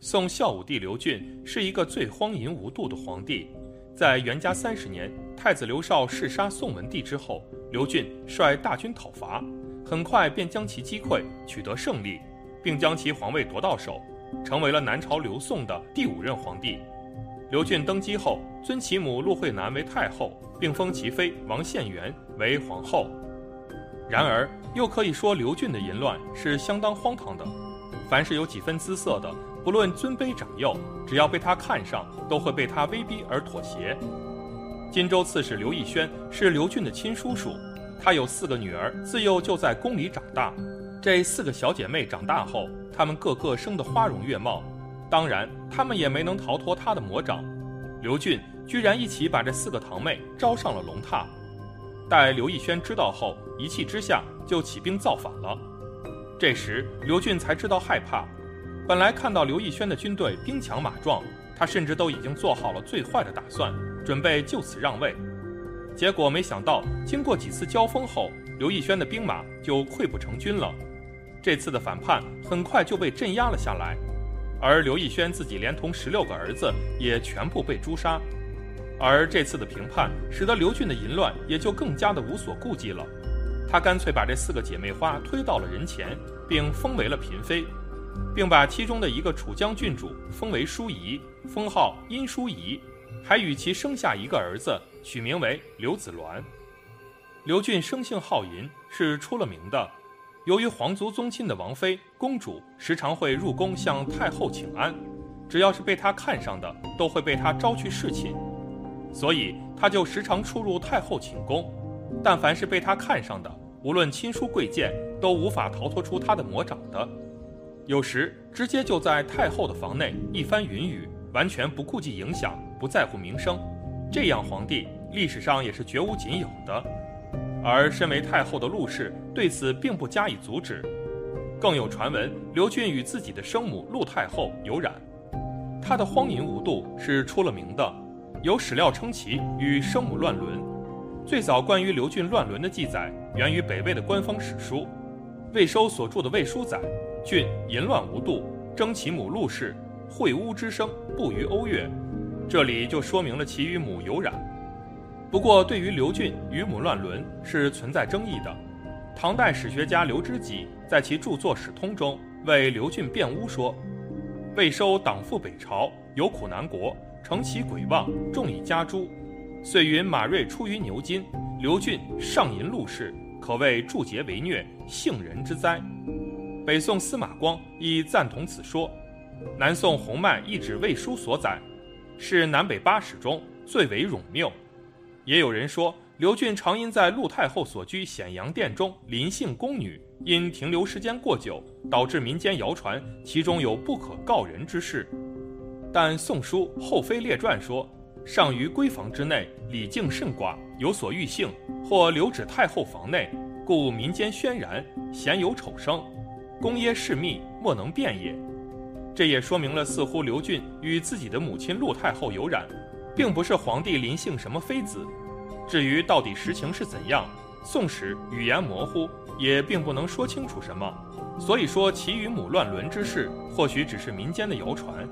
宋孝武帝刘俊是一个最荒淫无度的皇帝。在元嘉三十年，太子刘绍弑杀宋文帝之后，刘俊率大军讨伐，很快便将其击溃，取得胜利，并将其皇位夺到手，成为了南朝刘宋的第五任皇帝。刘俊登基后，尊其母陆惠南为太后，并封其妃王献元为皇后。然而，又可以说刘俊的淫乱是相当荒唐的。凡是有几分姿色的，不论尊卑长幼，只要被他看上，都会被他威逼而妥协。荆州刺史刘义轩是刘俊的亲叔叔，他有四个女儿，自幼就在宫里长大。这四个小姐妹长大后，她们个个生得花容月貌，当然，她们也没能逃脱他的魔掌。刘俊居然一起把这四个堂妹招上了龙榻。待刘义轩知道后，一气之下就起兵造反了。这时，刘俊才知道害怕。本来看到刘义轩的军队兵强马壮，他甚至都已经做好了最坏的打算，准备就此让位。结果没想到，经过几次交锋后，刘义轩的兵马就溃不成军了。这次的反叛很快就被镇压了下来，而刘义轩自己连同十六个儿子也全部被诛杀。而这次的平叛，使得刘俊的淫乱也就更加的无所顾忌了。他干脆把这四个姐妹花推到了人前，并封为了嫔妃，并把其中的一个楚江郡主封为淑仪，封号殷淑仪，还与其生下一个儿子，取名为刘子鸾。刘俊生性好淫，是出了名的。由于皇族宗亲的王妃、公主时常会入宫向太后请安，只要是被他看上的，都会被他招去侍寝，所以他就时常出入太后寝宫。但凡是被他看上的，无论亲疏贵贱，都无法逃脱出他的魔掌的。有时直接就在太后的房内一番云雨，完全不顾及影响，不在乎名声。这样皇帝历史上也是绝无仅有的。而身为太后的陆氏对此并不加以阻止。更有传闻，刘俊与自己的生母陆太后有染，他的荒淫无度是出了名的，有史料称其与生母乱伦。最早关于刘俊乱伦的记载，源于北魏的官方史书。魏收所著的《魏书》载，俊淫乱无度，征其母陆氏，秽污之声不于瓯越。这里就说明了其与母有染。不过，对于刘俊与母乱伦是存在争议的。唐代史学家刘知几在其著作《史通》中为刘俊辩污说：“魏收党赴北朝，有苦难国，承其鬼妄，众以家诛。”遂云马瑞出于牛津，刘俊上淫陆氏，可谓助桀为虐，幸人之灾。北宋司马光亦赞同此说。南宋洪迈一纸魏书所载，是南北八史中最为冗谬。也有人说，刘俊常因在陆太后所居显阳殿中临幸宫女，因停留时间过久，导致民间谣传其中有不可告人之事。但《宋书·后妃列传》说。上于闺房之内，礼敬甚寡，有所欲幸，或留止太后房内，故民间轩然，鲜有丑声，公耶事密，莫能辨也。这也说明了，似乎刘俊与自己的母亲陆太后有染，并不是皇帝临幸什么妃子。至于到底实情是怎样，《宋史》语言模糊，也并不能说清楚什么。所以说，其与母乱伦之事，或许只是民间的谣传。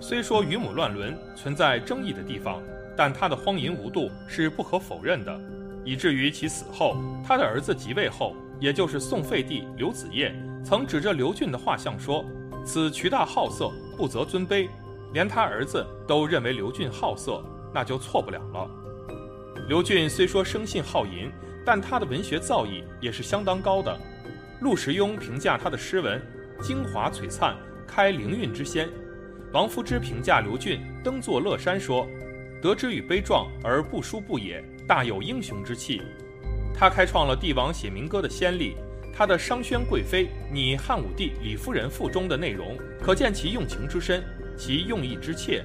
虽说与母乱伦存在争议的地方，但他的荒淫无度是不可否认的，以至于其死后，他的儿子即位后，也就是宋废帝刘子业，曾指着刘俊的画像说：“此渠大好色，不择尊卑。”连他儿子都认为刘俊好色，那就错不了了。刘俊虽说生性好淫，但他的文学造诣也是相当高的。陆时雍评价他的诗文：“精华璀璨，开灵韵之先。”王夫之评价刘俊登坐乐山说：“得之与悲壮而不输不也，大有英雄之气。”他开创了帝王写民歌的先例。他的《商宣贵妃拟汉武帝李夫人赋》中的内容，可见其用情之深，其用意之切，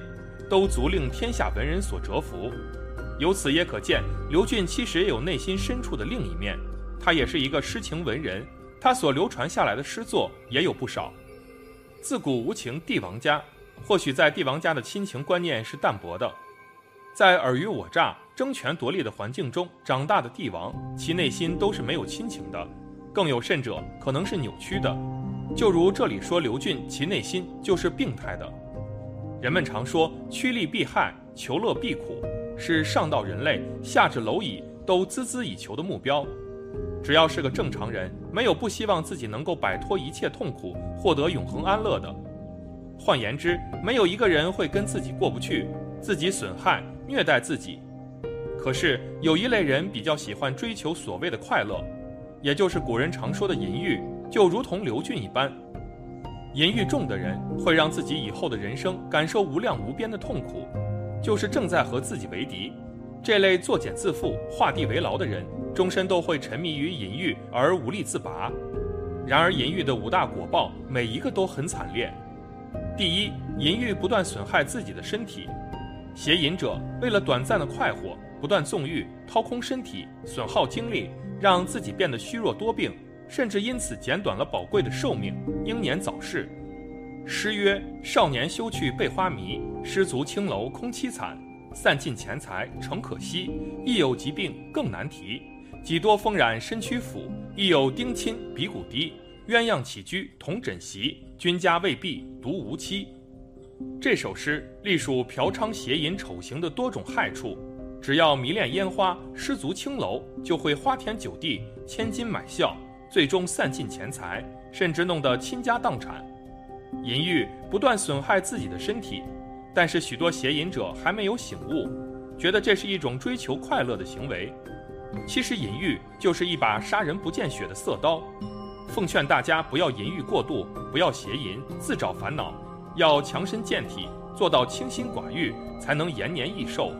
都足令天下文人所折服。由此也可见，刘俊其实也有内心深处的另一面。他也是一个诗情文人，他所流传下来的诗作也有不少。自古无情帝王家。或许在帝王家的亲情观念是淡薄的，在尔虞我诈、争权夺利的环境中长大的帝王，其内心都是没有亲情的，更有甚者可能是扭曲的。就如这里说刘俊其内心就是病态的。人们常说趋利避害、求乐避苦，是上到人类，下至蝼蚁都孜孜以求的目标。只要是个正常人，没有不希望自己能够摆脱一切痛苦，获得永恒安乐的。换言之，没有一个人会跟自己过不去，自己损害、虐待自己。可是有一类人比较喜欢追求所谓的快乐，也就是古人常说的淫欲，就如同刘俊一般。淫欲重的人会让自己以后的人生感受无量无边的痛苦，就是正在和自己为敌。这类作茧自缚、画地为牢的人，终身都会沉迷于淫欲而无力自拔。然而，淫欲的五大果报每一个都很惨烈。第一，淫欲不断损害自己的身体，邪淫者为了短暂的快活，不断纵欲，掏空身体，损耗精力，让自己变得虚弱多病，甚至因此减短了宝贵的寿命，英年早逝。诗曰：“少年休去被花迷，失足青楼空凄惨。”散尽钱财诚可惜，亦有疾病更难提。几多风染身躯腐，亦有丁亲鼻骨低。鸳鸯起居同枕席，君家未必独无妻。这首诗隶属嫖娼邪淫丑行的多种害处。只要迷恋烟花，失足青楼，就会花天酒地，千金买笑，最终散尽钱财，甚至弄得倾家荡产。淫欲不断损害自己的身体。但是许多邪淫者还没有醒悟，觉得这是一种追求快乐的行为。其实淫欲就是一把杀人不见血的色刀。奉劝大家不要淫欲过度，不要邪淫，自找烦恼，要强身健体，做到清心寡欲，才能延年益寿。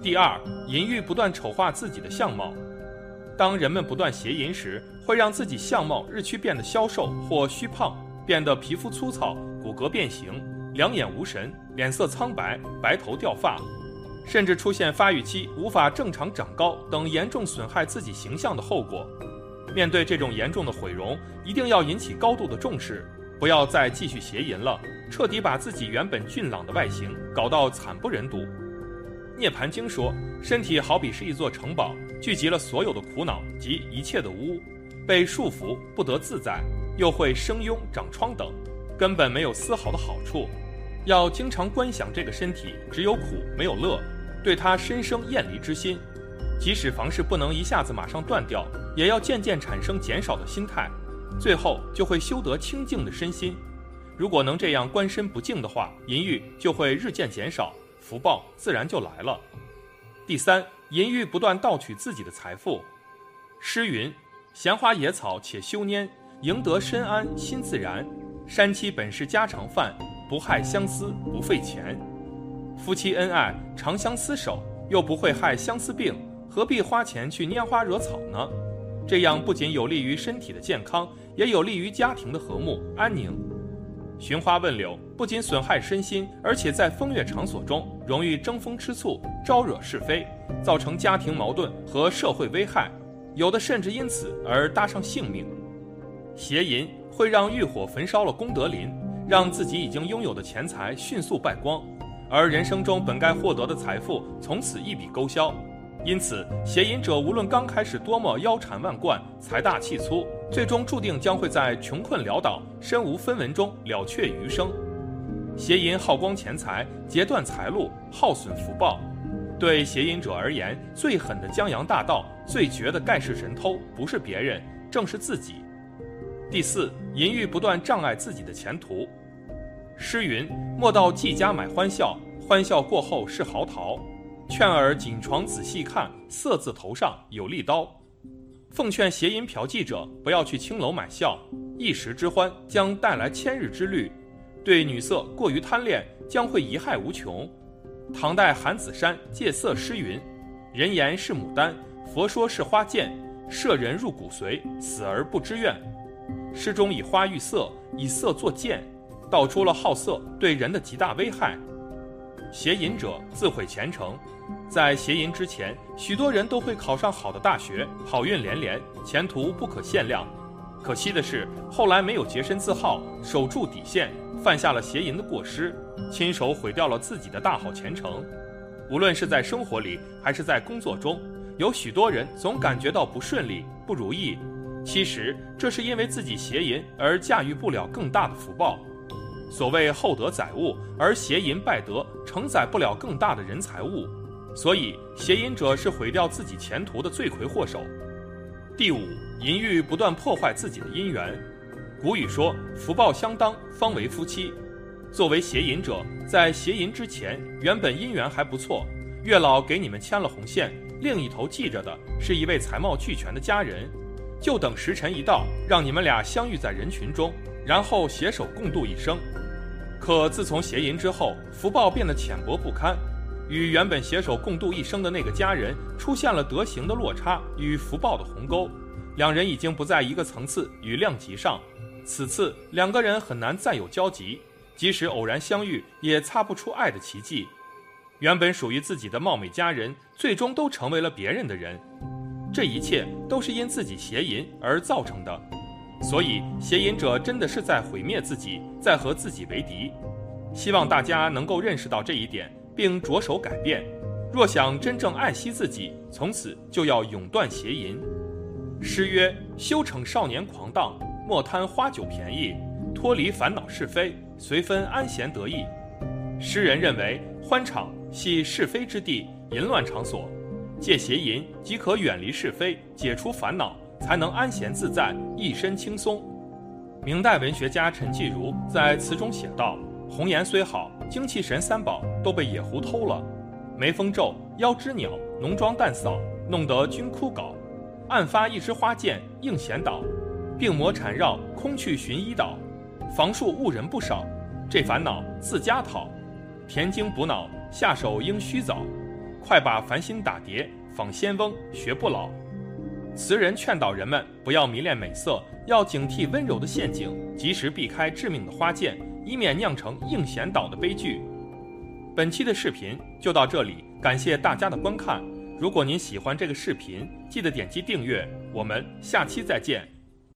第二，淫欲不断丑化自己的相貌。当人们不断邪淫时，会让自己相貌日趋变得消瘦或虚胖，变得皮肤粗糙，骨骼变形。两眼无神，脸色苍白，白头掉发，甚至出现发育期无法正常长高等严重损害自己形象的后果。面对这种严重的毁容，一定要引起高度的重视，不要再继续邪淫了，彻底把自己原本俊朗的外形搞到惨不忍睹。涅盘经说，身体好比是一座城堡，聚集了所有的苦恼及一切的污，被束缚不得自在，又会生痈长疮等，根本没有丝毫的好处。要经常观想这个身体只有苦没有乐，对他深生厌离之心。即使房事不能一下子马上断掉，也要渐渐产生减少的心态，最后就会修得清净的身心。如果能这样观身不净的话，淫欲就会日渐减少，福报自然就来了。第三，淫欲不断盗取自己的财富。诗云：“闲花野草且休拈，赢得身安心自然。山妻本是家常饭。”不害相思不费钱，夫妻恩爱长相厮守，又不会害相思病，何必花钱去拈花惹草呢？这样不仅有利于身体的健康，也有利于家庭的和睦安宁。寻花问柳不仅损害身心，而且在风月场所中容易争风吃醋，招惹是非，造成家庭矛盾和社会危害，有的甚至因此而搭上性命。邪淫会让欲火焚烧了功德林。让自己已经拥有的钱财迅速败光，而人生中本该获得的财富从此一笔勾销。因此，邪淫者无论刚开始多么腰缠万贯、财大气粗，最终注定将会在穷困潦倒、身无分文中了却余生。邪淫耗光钱财，截断财路，耗损福报。对邪淫者而言，最狠的江洋大盗、最绝的盖世神偷，不是别人，正是自己。第四，淫欲不断障碍自己的前途。诗云：“莫到季家买欢笑，欢笑过后是嚎啕。劝尔锦床仔细看，色字头上有利刀。”奉劝邪淫嫖妓者不要去青楼买笑，一时之欢将带来千日之虑。对女色过于贪恋，将会贻害无穷。唐代韩子山戒色诗云：“人言是牡丹，佛说是花剑，摄人入骨髓，死而不知怨。”诗中以花喻色，以色作剑。道出了好色对人的极大危害，邪淫者自毁前程。在邪淫之前，许多人都会考上好的大学，好运连连，前途不可限量。可惜的是，后来没有洁身自好，守住底线，犯下了邪淫的过失，亲手毁掉了自己的大好前程。无论是在生活里，还是在工作中，有许多人总感觉到不顺利、不如意，其实这是因为自己邪淫而驾驭不了更大的福报。所谓厚德载物，而邪淫败德，承载不了更大的人财物，所以邪淫者是毁掉自己前途的罪魁祸首。第五，淫欲不断破坏自己的姻缘。古语说：“福报相当，方为夫妻。”作为邪淫者，在邪淫之前，原本姻缘还不错，月老给你们牵了红线，另一头系着的是一位才貌俱全的佳人，就等时辰一到，让你们俩相遇在人群中，然后携手共度一生。可自从邪淫之后，福报变得浅薄不堪，与原本携手共度一生的那个佳人出现了德行的落差与福报的鸿沟，两人已经不在一个层次与量级上，此次两个人很难再有交集。即使偶然相遇，也擦不出爱的奇迹。原本属于自己的貌美佳人，最终都成为了别人的人。这一切都是因自己邪淫而造成的。所以，邪淫者真的是在毁灭自己，在和自己为敌。希望大家能够认识到这一点，并着手改变。若想真正爱惜自己，从此就要永断邪淫。诗曰：“修成少年狂荡，莫贪花酒便宜，脱离烦恼是非。”随分安闲得意，诗人认为欢场系是非之地，淫乱场所，借邪淫即可远离是非，解除烦恼，才能安闲自在，一身轻松。明代文学家陈继儒在词中写道：“红颜虽好，精气神三宝都被野狐偷了。眉峰皱，腰肢鸟，浓妆淡扫，弄得君枯槁。案发一枝花剑，应闲倒，病魔缠绕，空去寻医倒。”房树误人不少，这烦恼自家讨。填精补脑，下手应须早。快把烦心打叠，访仙翁学不老。词人劝导人们不要迷恋美色，要警惕温柔的陷阱，及时避开致命的花剑，以免酿成应贤岛的悲剧。本期的视频就到这里，感谢大家的观看。如果您喜欢这个视频，记得点击订阅。我们下期再见。